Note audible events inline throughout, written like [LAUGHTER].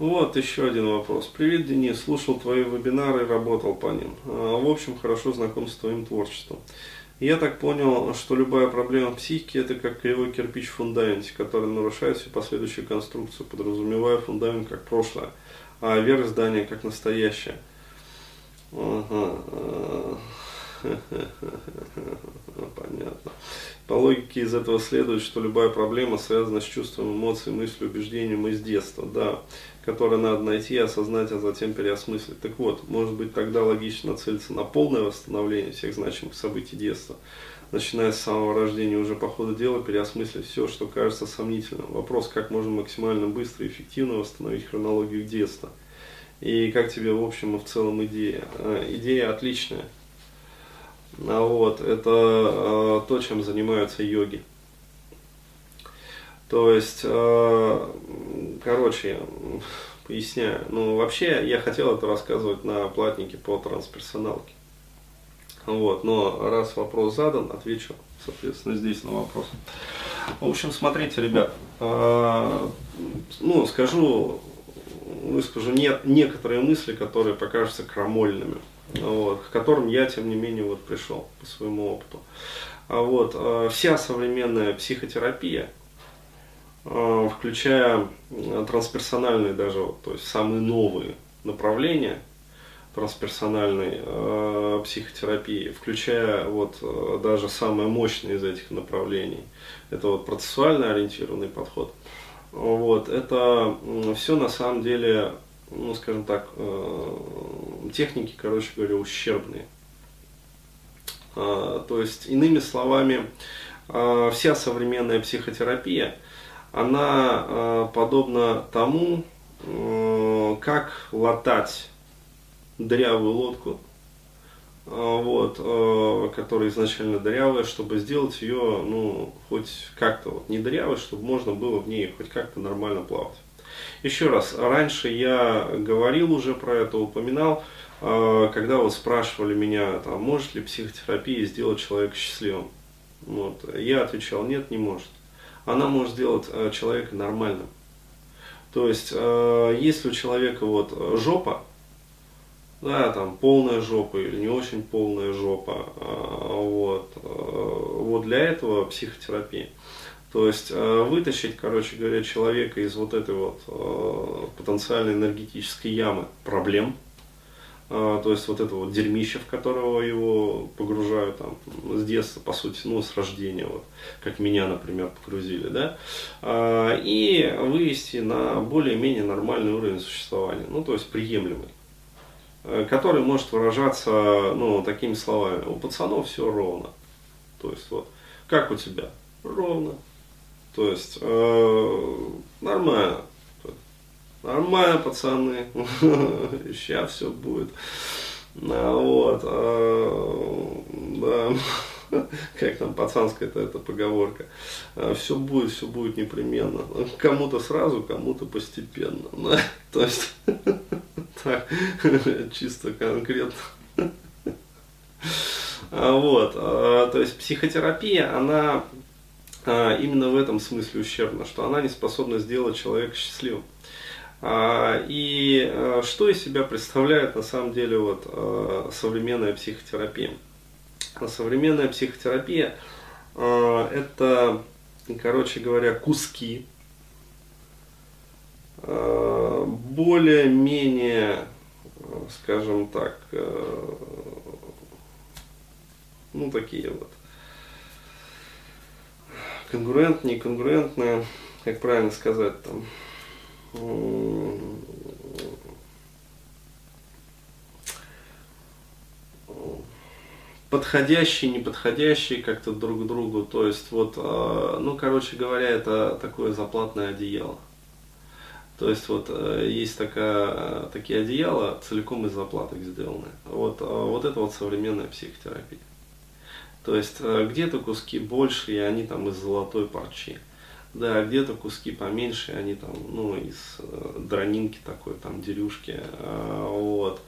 Вот еще один вопрос. Привет, Денис. Слушал твои вебинары, работал по ним. А, в общем, хорошо знаком с твоим творчеством. Я так понял, что любая проблема психики это как кривой кирпич в фундаменте, который нарушает всю последующую конструкцию, подразумевая фундамент как прошлое, а верх здания как настоящее. Ага. [LAUGHS] Понятно. По логике из этого следует, что любая проблема связана с чувством, эмоцией, мыслью, убеждением из детства, да, которое надо найти, осознать, а затем переосмыслить. Так вот, может быть тогда логично целиться на полное восстановление всех значимых событий детства, начиная с самого рождения, уже по ходу дела переосмыслить все, что кажется сомнительным. Вопрос, как можно максимально быстро и эффективно восстановить хронологию детства. И как тебе в общем и в целом идея? А, идея отличная. А вот, это а, то, чем занимаются йоги. То есть, э, короче, поясняю. Ну, вообще, я хотел это рассказывать на платнике по трансперсоналке. Вот, но раз вопрос задан, отвечу, соответственно, здесь на вопрос. В общем, смотрите, ребят, ну, скажу, выскажу не, некоторые мысли, которые покажутся крамольными, вот, к которым я, тем не менее, вот пришел по своему опыту. А вот, э, вся современная психотерапия, Э, включая э, трансперсональные даже, то есть самые новые направления трансперсональной э, психотерапии, включая вот э, даже самое мощное из этих направлений, это вот процессуально ориентированный подход. Вот, это все на самом деле, ну скажем так, э, техники, короче говоря, ущербные. Э, то есть, иными словами, э, вся современная психотерапия – она э, подобна тому, э, как латать дырявую лодку, вот, э, которая изначально дырявая, чтобы сделать ее, ну, хоть как-то вот не дырявой, чтобы можно было в ней хоть как-то нормально плавать. Еще раз, раньше я говорил уже про это, упоминал, э, когда вот спрашивали меня, там, может ли психотерапия сделать человека счастливым. Вот, я отвечал, нет, не может она может сделать э, человека нормальным. То есть, э, если у человека вот жопа, да, там полная жопа или не очень полная жопа, э, вот, вот для этого психотерапия. То есть вытащить, короче говоря, человека из вот этой вот потенциальной энергетической ямы проблем, а, то есть вот это вот дерьмище, в которого его погружают там с детства, по сути, ну, с рождения, вот, как меня, например, погрузили, да, а, и вывести на более-менее нормальный уровень существования, ну, то есть приемлемый, который может выражаться, ну, такими словами, у пацанов все ровно, то есть вот, как у тебя? Ровно, то есть э, нормально, Нормально, пацаны. [LAUGHS] Сейчас все будет. А, вот. А, да. [LAUGHS] Как там пацанская-то эта поговорка. А, все будет, все будет непременно. Кому-то сразу, кому-то постепенно. [LAUGHS] То есть, так, [LAUGHS] чисто конкретно. А, вот. А, то есть психотерапия, она а, именно в этом смысле ущербна, что она не способна сделать человека счастливым. И что из себя представляет на самом деле вот современная психотерапия? Современная психотерапия это, короче говоря, куски более-менее, скажем так, ну такие вот конгруентные, неконгруентные, как правильно сказать там, подходящие, неподходящие как-то друг к другу. То есть вот, а, ну, короче говоря, это такое заплатное одеяло. То есть вот э, есть такая, такие одеяла целиком из заплаток сделаны. Вот, а, вот это вот современная психотерапия. То есть э, где-то куски больше, и они там из золотой парчи. Да, где-то куски поменьше, они там, ну, из э, дронинки такой, там, дерюшки, э, вот.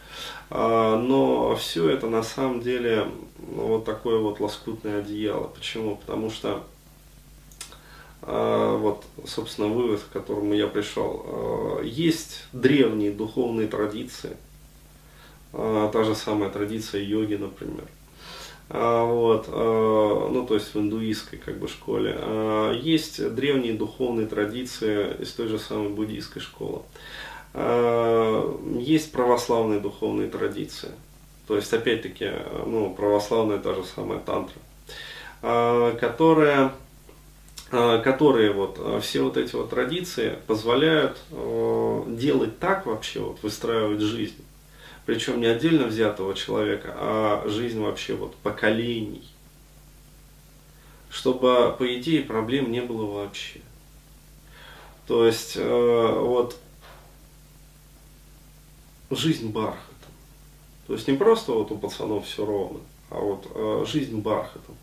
А, но все это на самом деле вот такое вот лоскутное одеяло. Почему? Потому что вот, собственно, вывод, к которому я пришел. А, есть древние духовные традиции, а, та же самая традиция йоги, например. Вот, ну то есть в индуистской как бы школе. Есть древние духовные традиции из той же самой буддийской школы. Есть православные духовные традиции. То есть, опять-таки, ну, православная та же самая тантра, которая которые вот э, все вот эти вот традиции позволяют э, делать так вообще, вот выстраивать жизнь. Причем не отдельно взятого человека, а жизнь вообще вот поколений. Чтобы, по идее, проблем не было вообще. То есть, вот, жизнь бархатом. То есть не просто вот у пацанов все ровно, а вот жизнь бархатом.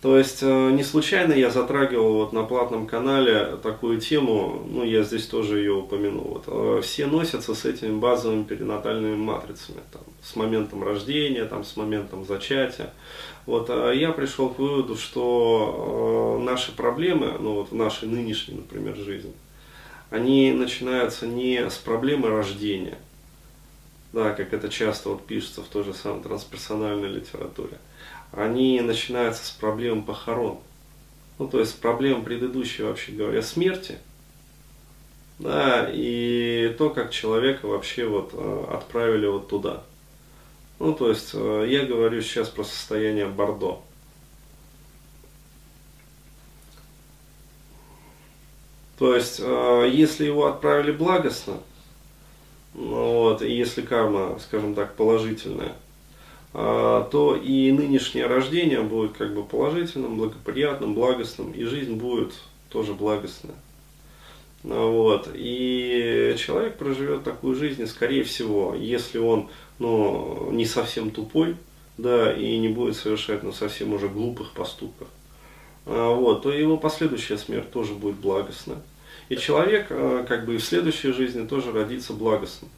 То есть э, не случайно я затрагивал вот на платном канале такую тему, ну я здесь тоже ее упомянул. Вот, э, все носятся с этими базовыми перинатальными матрицами, там, с моментом рождения, там, с моментом зачатия. Вот, а я пришел к выводу, что э, наши проблемы, ну вот в нашей нынешней, например, жизни, они начинаются не с проблемы рождения, да, как это часто вот пишется в той же самой трансперсональной литературе, они начинаются с проблем похорон. Ну, то есть проблем предыдущей, вообще говоря, смерти. Да, и то, как человека вообще вот э, отправили вот туда. Ну, то есть, э, я говорю сейчас про состояние Бордо. То есть, э, если его отправили благостно, ну, вот, и если карма, скажем так, положительная, то и нынешнее рождение будет как бы положительным, благоприятным, благостным, и жизнь будет тоже благостная. А, вот. И человек проживет такую жизнь, скорее всего, если он ну, не совсем тупой, да, и не будет совершать ну, совсем уже глупых поступков, а, вот, то его последующая смерть тоже будет благостная. И человек как бы и в следующей жизни тоже родится благостным.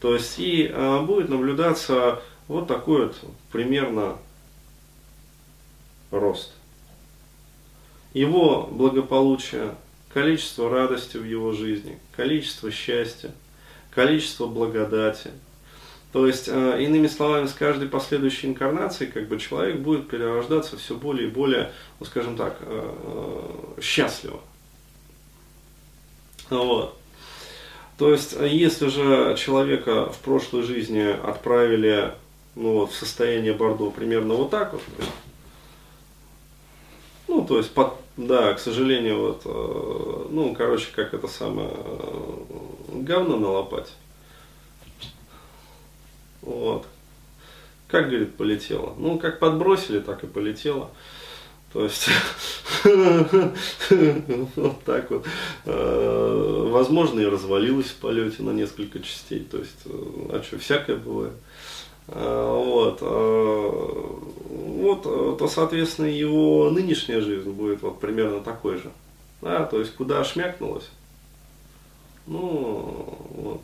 То есть и будет наблюдаться вот такой вот примерно рост. Его благополучие, количество радости в его жизни, количество счастья, количество благодати. То есть, э, иными словами, с каждой последующей инкарнацией как бы человек будет перерождаться все более и более, ну, скажем так, э, э, счастливо. Вот. То есть, если же человека в прошлой жизни отправили ну, вот, состояние Бордо примерно вот так вот. Ну, то есть, под, да, к сожалению, вот, э, ну, короче, как это самое, э, говно на лопате. Вот. Как, говорит, полетело? Ну, как подбросили, так и полетело. То есть, [LAUGHS] вот так вот. Э, возможно, и развалилась в полете на несколько частей. То есть, а что, всякое бывает. А, вот, а, вот, то, соответственно, его нынешняя жизнь будет вот примерно такой же. Да, то есть, куда шмякнулось, ну, вот,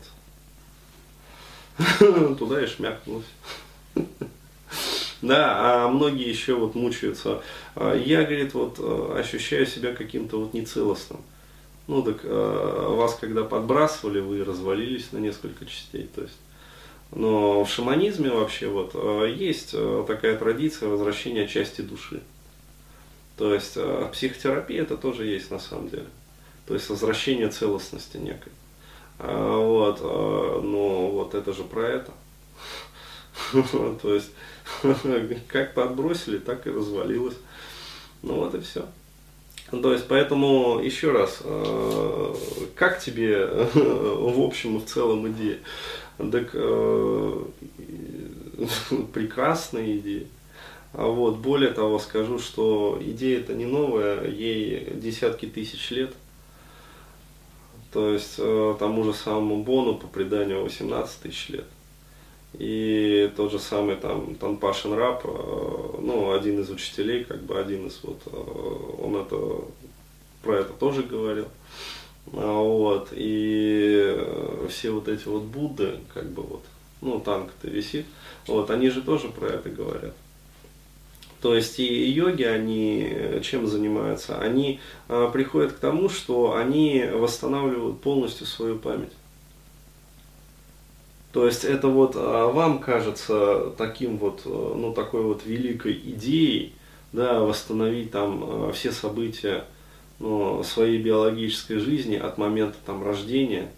[LAUGHS] туда и шмякнулось. [LAUGHS] Да, а многие еще вот мучаются. А, я, говорит, вот ощущаю себя каким-то вот нецелостным. Ну так вас когда подбрасывали, вы развалились на несколько частей. То есть но в шаманизме вообще вот э, есть э, такая традиция возвращения части души. То есть э, психотерапия это тоже есть на самом деле. То есть возвращение целостности некой. А, вот, но вот это же про это. [LAUGHS] То есть, [LAUGHS] как подбросили, так и развалилось. Ну вот и все. То есть, поэтому, еще раз, как тебе [LAUGHS] в общем и в целом идея? Так э, [LAUGHS] прекрасная идея. А вот, более того, скажу, что идея это не новая, ей десятки тысяч лет. То есть э, тому же самому Бону по преданию 18 тысяч лет. И тот же самый там Танпашин Раб, э, ну, один из учителей, как бы один из вот, э, он это, про это тоже говорил. А, вот, и э, все вот эти вот Будды, как бы вот, ну танк-то висит, вот, они же тоже про это говорят. То есть и йоги, они чем занимаются? Они а, приходят к тому, что они восстанавливают полностью свою память. То есть это вот а, вам кажется таким вот, а, ну такой вот великой идеей, да, восстановить там а, все события ну, своей биологической жизни от момента там рождения,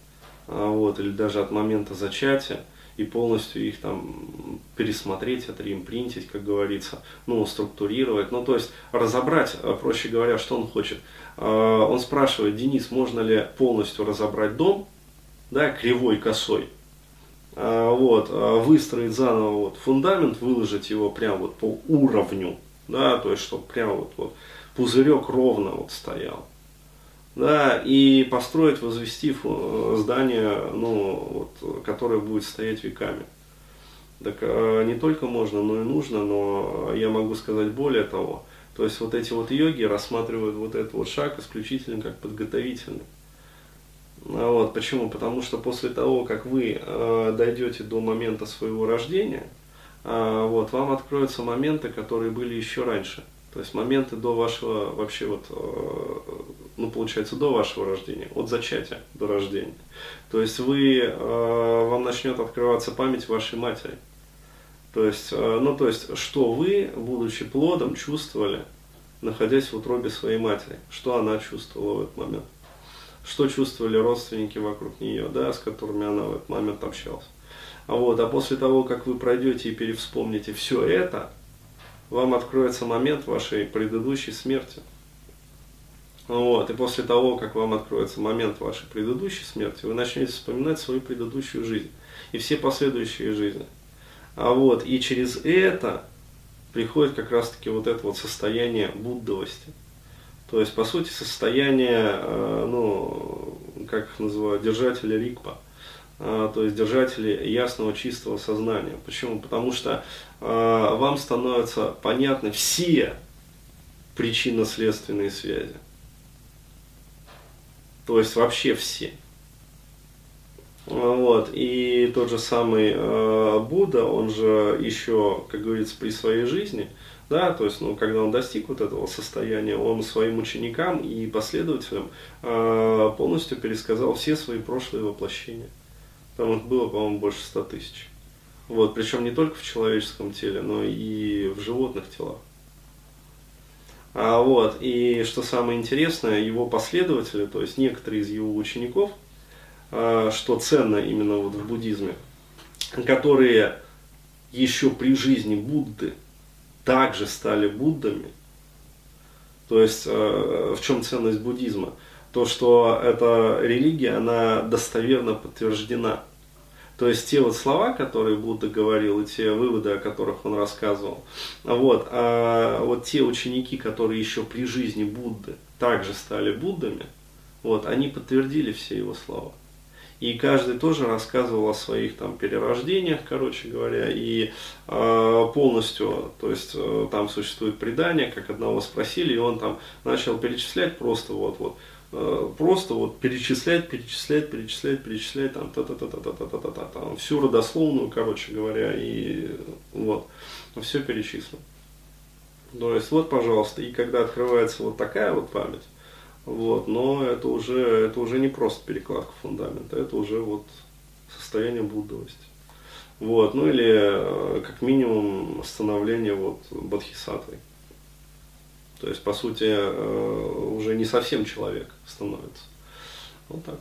вот, или даже от момента зачатия, и полностью их там пересмотреть, отреимпринтить, как говорится, ну, структурировать, ну, то есть разобрать, проще говоря, что он хочет. Он спрашивает, Денис, можно ли полностью разобрать дом, да, кривой, косой, а, вот, а, выстроить заново вот, фундамент, выложить его прям вот по уровню, да, то есть, чтобы прям вот, вот пузырек ровно вот стоял. Да, и построить, возвести здание, ну, вот, которое будет стоять веками. Так а, не только можно, но и нужно, но я могу сказать более того. То есть вот эти вот йоги рассматривают вот этот вот шаг исключительно как подготовительный. А вот, почему? Потому что после того, как вы э, дойдете до момента своего рождения, э, вот, вам откроются моменты, которые были еще раньше. То есть моменты до вашего, вообще вот, э, ну получается до вашего рождения, от зачатия до рождения. То есть вы, э, вам начнет открываться память вашей матери. То есть, э, ну то есть, что вы, будучи плодом, чувствовали, находясь в утробе своей матери, что она чувствовала в этот момент что чувствовали родственники вокруг нее, да, с которыми она в этот момент общалась. А вот, а после того, как вы пройдете и перевспомните все это, вам откроется момент вашей предыдущей смерти. Вот, и после того, как вам откроется момент вашей предыдущей смерти, вы начнете вспоминать свою предыдущую жизнь и все последующие жизни. А вот, и через это приходит как раз-таки вот это вот состояние буддовости – то есть, по сути, состояние, э, ну, как их называют, держателя рикпа, то есть держатели ясного чистого сознания. Почему? Потому что э, вам становятся понятны все причинно-следственные связи. То есть вообще все. Вот. И тот же самый Будда, он же еще, как говорится, при своей жизни – да, то есть, ну, когда он достиг вот этого состояния, он своим ученикам и последователям э, полностью пересказал все свои прошлые воплощения. Там их было, по-моему, больше ста тысяч. Вот, причем не только в человеческом теле, но и в животных телах. А вот, и что самое интересное, его последователи, то есть некоторые из его учеников, э, что ценно именно вот в буддизме, которые еще при жизни Будды также стали Буддами. То есть э, в чем ценность буддизма? То, что эта религия, она достоверно подтверждена. То есть те вот слова, которые Будда говорил, и те выводы, о которых он рассказывал, вот, а вот те ученики, которые еще при жизни Будды также стали Буддами, вот, они подтвердили все его слова. И каждый тоже рассказывал о своих там перерождениях, короче говоря, и э, полностью, то есть э, там существует предание, как одного спросили, и он там начал перечислять просто вот вот э, Э, просто вот перечислять, перечислять, перечислять, перечислять, там, та-та-та-та-та-та-та-та, та там, всю родословную, короче говоря, и вот, все перечислил. То есть вот, пожалуйста, и когда открывается вот такая вот память, вот, но это уже, это уже не просто перекладка фундамента, это уже вот состояние буддовости. Вот, ну или э, как минимум становление вот бодхисаттвой. То есть, по сути, э, уже не совсем человек становится. Вот так.